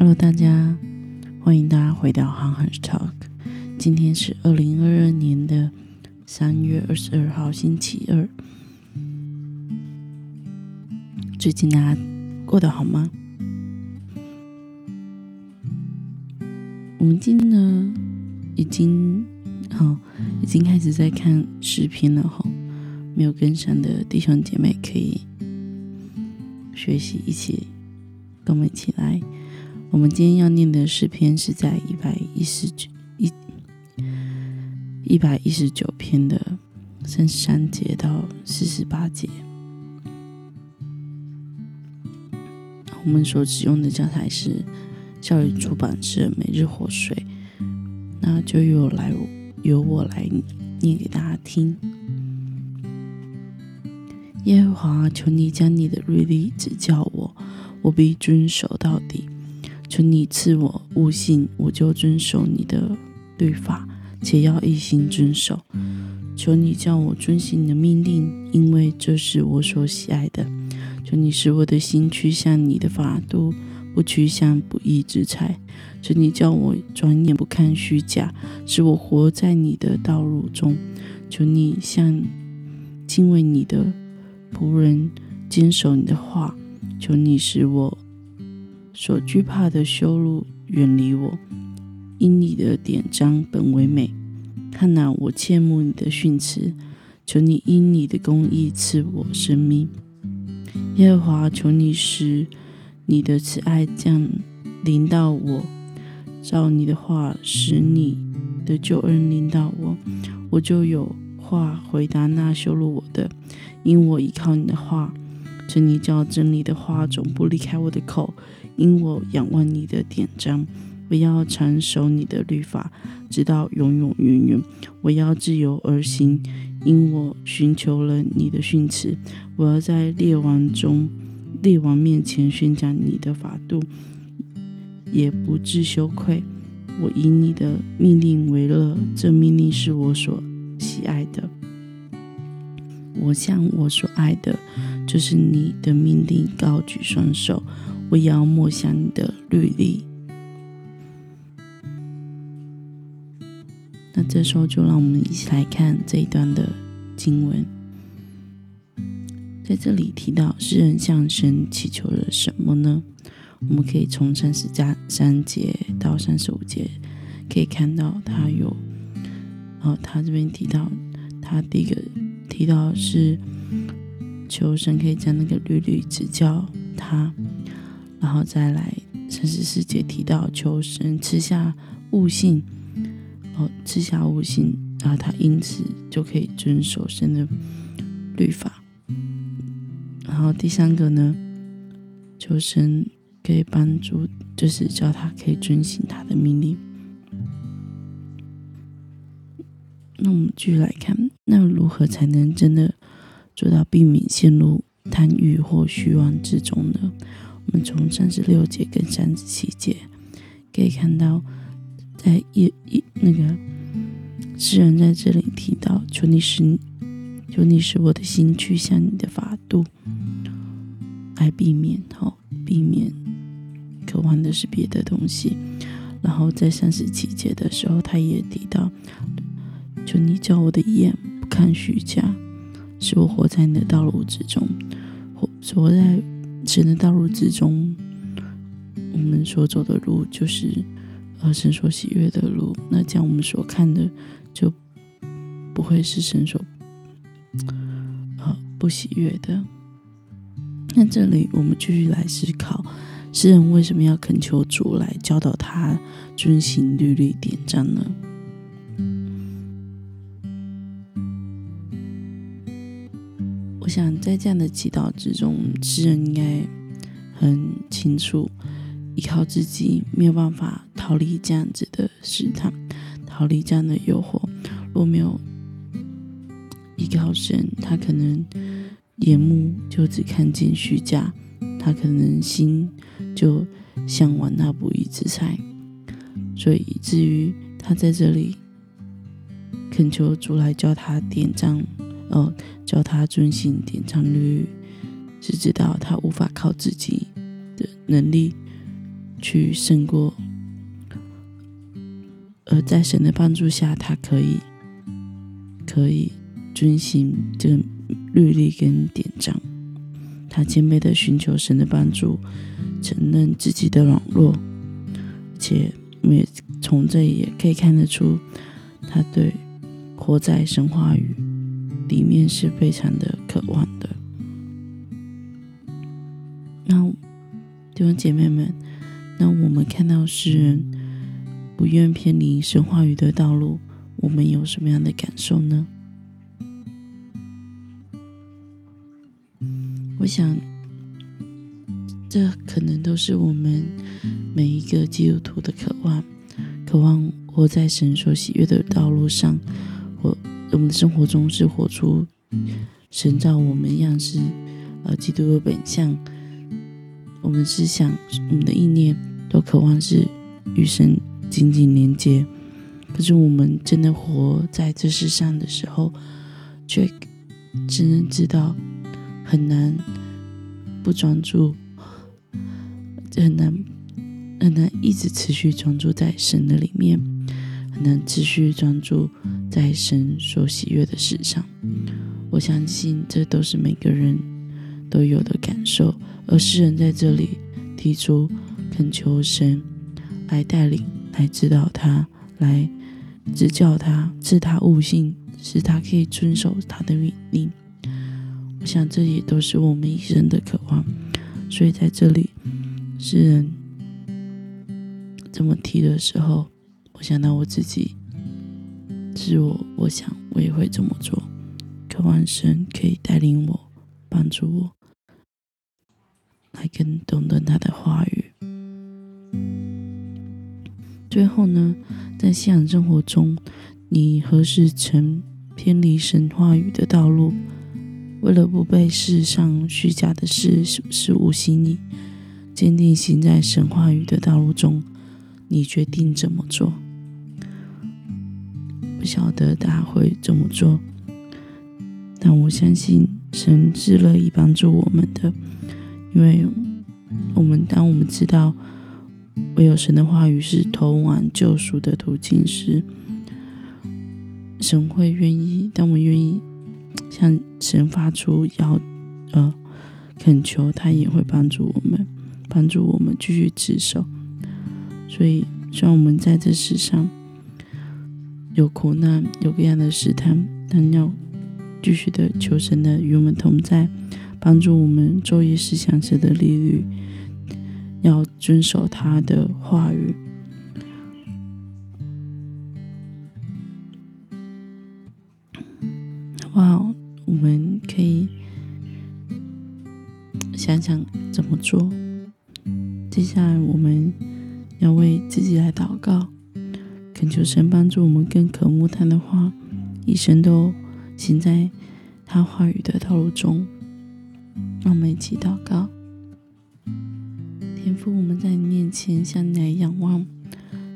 Hello，大家，欢迎大家回到 Han Han Talk。今天是二零二二年的三月二十二号，星期二。最近大家过得好吗？我们今天呢，已经好，已经开始在看视频了哈。没有跟上的弟兄姐妹可以学习，一起跟我们一起来。我们今天要念的诗篇是在一百一十九一一百一十九篇的三十三节到四十八节。我们所使用的教材是教育出版社每日活水，那就由来由我来念给大家听。耶和华，求你将你的律例指教我，我必遵守到底。求你赐我悟性，我就遵守你的律法，且要一心遵守。求你叫我遵行你的命令，因为这是我所喜爱的。求你使我的心趋向你的法度，不趋向不义之财。求你叫我转眼不看虚假，使我活在你的道路中。求你向敬畏你的仆人坚守你的话。求你使我。所惧怕的羞辱远离我，因你的典章本为美。看哪，我切慕你的训词，求你因你的公义赐我生命。耶和华，求你使你的慈爱降临到我，照你的话使你的救恩临到我，我就有话回答那羞辱我的，因我依靠你的话。求你叫真理的话总不离开我的口。因我仰望你的典章，我要长守你的律法，直到永永远远。我要自由而行，因我寻求了你的训词。我要在列王中、列王面前宣讲你的法度，也不致羞愧。我以你的命令为乐，这命令是我所喜爱的。我向我所爱的，就是你的命令，高举双手。我要默想你的履历。那这时候就让我们一起来看这一段的经文。在这里提到诗人向神祈求了什么呢？我们可以从三十加三节到三十五节可以看到，他有，哦，他这边提到，他第一个提到是求神可以将那个律律指教他。然后再来，三十四节提到求神吃下悟性，哦，吃下悟性，然后他因此就可以遵守神的律法。然后第三个呢，求神可以帮助，就是叫他可以遵行他的命令。那我们继续来看，那如何才能真的做到避免陷入贪欲或虚妄之中呢？我们从三十六节跟三十七节可以看到，在一一那个诗人在这里提到：“求你使，求你使我的心去向你的法度，来避免哈，避免渴望的是别的东西。”然后在三十七节的时候，他也提到：“求你叫我的眼不看虚假，使我活在你的道路之中，活活在。”神的道路之中，我们所走的路就是呃神所喜悦的路。那这样我们所看的就不会是神所呃不喜悦的。那这里我们继续来思考，诗人为什么要恳求主来教导他遵行律律典章呢？我想在这样的祈祷之中，诗人应该很清楚，依靠自己没有办法逃离这样子的试探，逃离这样的诱惑。若没有依靠神，他可能眼目就只看见虚假，他可能心就向往那不义之财，所以以至于他在这里恳求主来教他点章。哦，教他遵行典章律，是知道他无法靠自己的能力去胜过，而在神的帮助下，他可以可以遵行这个律例跟典章。他谦卑的寻求神的帮助，承认自己的软弱，而且我们也从这里也可以看得出，他对活在神话语里面是非常的渴望的。那弟兄姐妹们，那我们看到诗人不愿偏离神话语的道路，我们有什么样的感受呢？我想，这可能都是我们每一个基督徒的渴望，渴望活在神所喜悦的道路上，我我们的生活中是活出神造我们样式，呃，基督的本相。我们思想、我们的意念都渴望是与神紧紧连接，可是我们真的活在这世上的时候，却只能知道。很难不专注，很难很难一直持续专注在神的里面，很难持续专注在神所喜悦的事上。我相信这都是每个人都有的感受。而诗人在这里提出恳求神来带领、来指导他、来指教他、赐他悟性，使他可以遵守他的命令。我想，这也都是我们一生的渴望。所以，在这里，诗人这么提的时候，我想到我自己，是我，我想我也会这么做。渴望神可以带领我，帮助我，来更懂得他的话语。最后呢，在信仰生活中，你何时曾偏离神话语的道路？为了不被世上虚假的事事物吸引，坚定行在神话语的道路中，你决定怎么做？不晓得他会怎么做，但我相信神是乐意帮助我们的，因为我们当我们知道唯有神的话语是通往救赎的途径时，神会愿意，当我们愿意。向神发出要呃恳求，他也会帮助我们，帮助我们继续持守。所以，虽然我们在这世上有苦难，有各样的试探，但要继续的求神的与我们同在，帮助我们昼夜思想神的利率，要遵守他的话语。哇！我们可以想想怎么做。接下来，我们要为自己来祷告，恳求神帮助我们更渴慕他的话，一生都行在他话语的道路中。让我们一起祷告：天父，我们在你面前向你来仰望，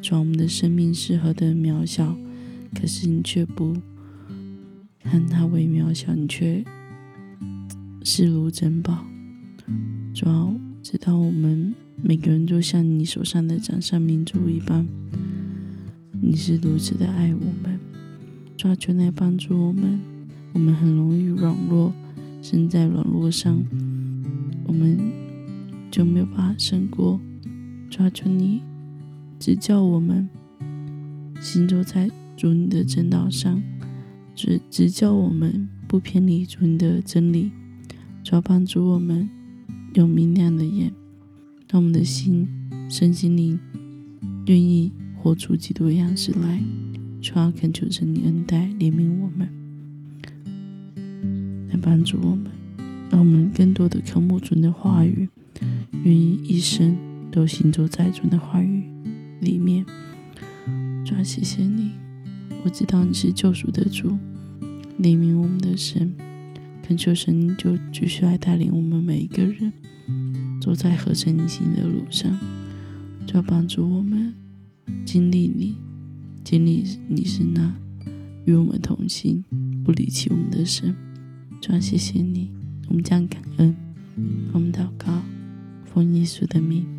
主，我们的生命是何等渺小，可是你却不。看他为渺小，你却视如珍宝。主要知道我们每个人都像你手上的掌上明珠一般，你是如此的爱我们。抓住来帮助我们，我们很容易软弱，身在软弱上，我们就没有办法胜过。抓住你指教我们，行走在主你的正道上。只只教我们不偏离主你的真理，主要帮助我们有明亮的眼，让我们的心、身心灵愿意活出基督的样式来。主要恳求神你恩待怜悯我们，来帮助我们，让我们更多的渴慕主的话语，愿意一生都行走在主的话语里面。主要谢谢你。我知道你是救赎的主，怜悯我们的神，恳求神就继续来带领我们每一个人，走在合成你心的路上，就要帮助我们经历你，经历你是那与我们同行、不离弃我们的神。主要谢谢你，我们将感恩，我们祷告，奉耶稣的名。